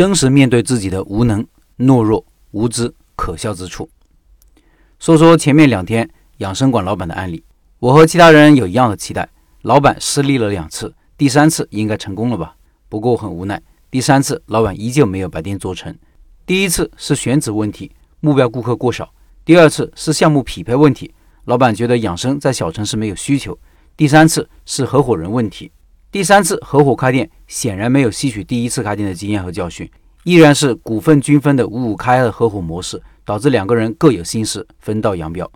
真实面对自己的无能、懦弱、无知、可笑之处。说说前面两天养生馆老板的案例，我和其他人有一样的期待，老板失利了两次，第三次应该成功了吧？不过很无奈，第三次老板依旧没有把店做成。第一次是选址问题，目标顾客过少；第二次是项目匹配问题，老板觉得养生在小城市没有需求；第三次是合伙人问题。第三次合伙开店，显然没有吸取第一次开店的经验和教训，依然是股份均分的五五开的合伙模式，导致两个人各有心事，分道扬镳。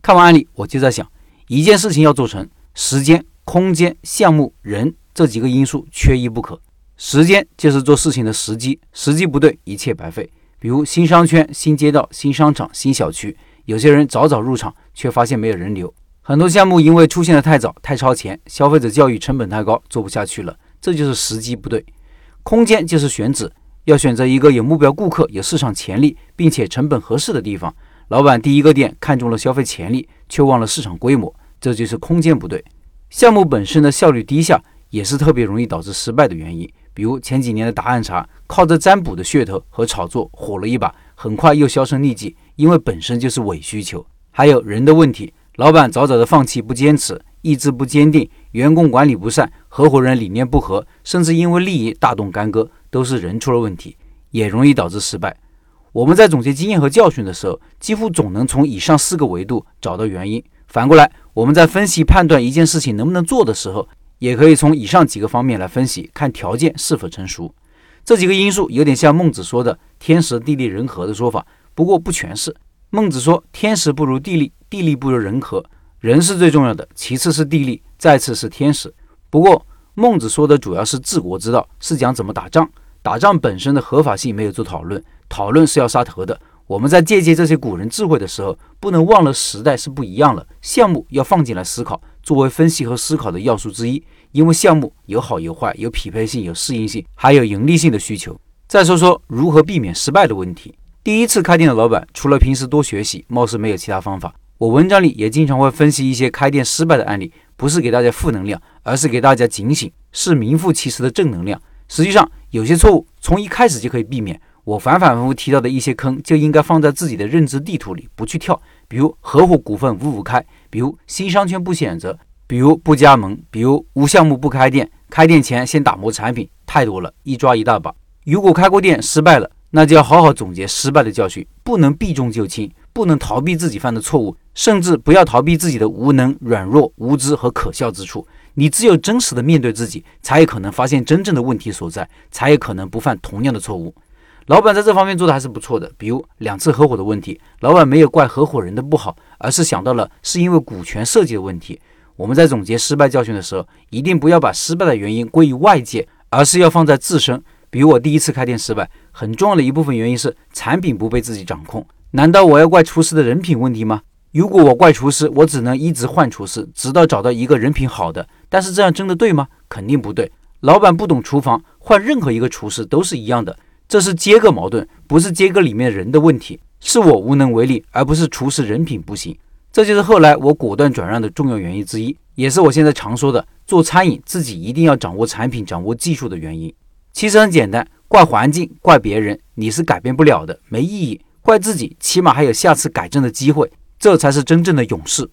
看完案例，我就在想，一件事情要做成，时间、空间、项目、人这几个因素缺一不可。时间就是做事情的时机，时机不对，一切白费。比如新商圈、新街道、新商场、新小区，有些人早早入场，却发现没有人流。很多项目因为出现的太早、太超前，消费者教育成本太高，做不下去了。这就是时机不对。空间就是选址，要选择一个有目标顾客、有市场潜力，并且成本合适的地方。老板第一个店看中了消费潜力，却忘了市场规模，这就是空间不对。项目本身的效率低下，也是特别容易导致失败的原因。比如前几年的答案茶，靠着占卜的噱头和炒作火了一把，很快又销声匿迹，因为本身就是伪需求。还有人的问题。老板早早的放弃，不坚持，意志不坚定，员工管理不善，合伙人理念不合，甚至因为利益大动干戈，都是人出了问题，也容易导致失败。我们在总结经验和教训的时候，几乎总能从以上四个维度找到原因。反过来，我们在分析判断一件事情能不能做的时候，也可以从以上几个方面来分析，看条件是否成熟。这几个因素有点像孟子说的“天时地利人和”的说法，不过不全是。孟子说：“天时不如地利。”地利不如人和，人是最重要的，其次是地利，再次是天时。不过孟子说的主要是治国之道，是讲怎么打仗。打仗本身的合法性没有做讨论，讨论是要杀头的。我们在借鉴这些古人智慧的时候，不能忘了时代是不一样了，项目要放进来思考，作为分析和思考的要素之一。因为项目有好有坏，有匹配性，有适应性，还有盈利性的需求。再说说如何避免失败的问题。第一次开店的老板，除了平时多学习，貌似没有其他方法。我文章里也经常会分析一些开店失败的案例，不是给大家负能量，而是给大家警醒，是名副其实的正能量。实际上，有些错误从一开始就可以避免。我反反复复提到的一些坑，就应该放在自己的认知地图里，不去跳。比如合伙股份五五开，比如新商圈不选择，比如不加盟，比如无项目不开店，开店前先打磨产品，太多了，一抓一大把。如果开过店失败了，那就要好好总结失败的教训，不能避重就轻，不能逃避自己犯的错误。甚至不要逃避自己的无能、软弱、无知和可笑之处。你只有真实的面对自己，才有可能发现真正的问题所在，才有可能不犯同样的错误。老板在这方面做的还是不错的。比如两次合伙的问题，老板没有怪合伙人的不好，而是想到了是因为股权设计的问题。我们在总结失败教训的时候，一定不要把失败的原因归于外界，而是要放在自身。比如我第一次开店失败，很重要的一部分原因是产品不被自己掌控。难道我要怪厨师的人品问题吗？如果我怪厨师，我只能一直换厨师，直到找到一个人品好的。但是这样真的对吗？肯定不对。老板不懂厨房，换任何一个厨师都是一样的。这是接个矛盾，不是接个里面人的问题，是我无能为力，而不是厨师人品不行。这就是后来我果断转让的重要原因之一，也是我现在常说的做餐饮自己一定要掌握产品、掌握技术的原因。其实很简单，怪环境、怪别人，你是改变不了的，没意义。怪自己，起码还有下次改正的机会。这才是真正的勇士。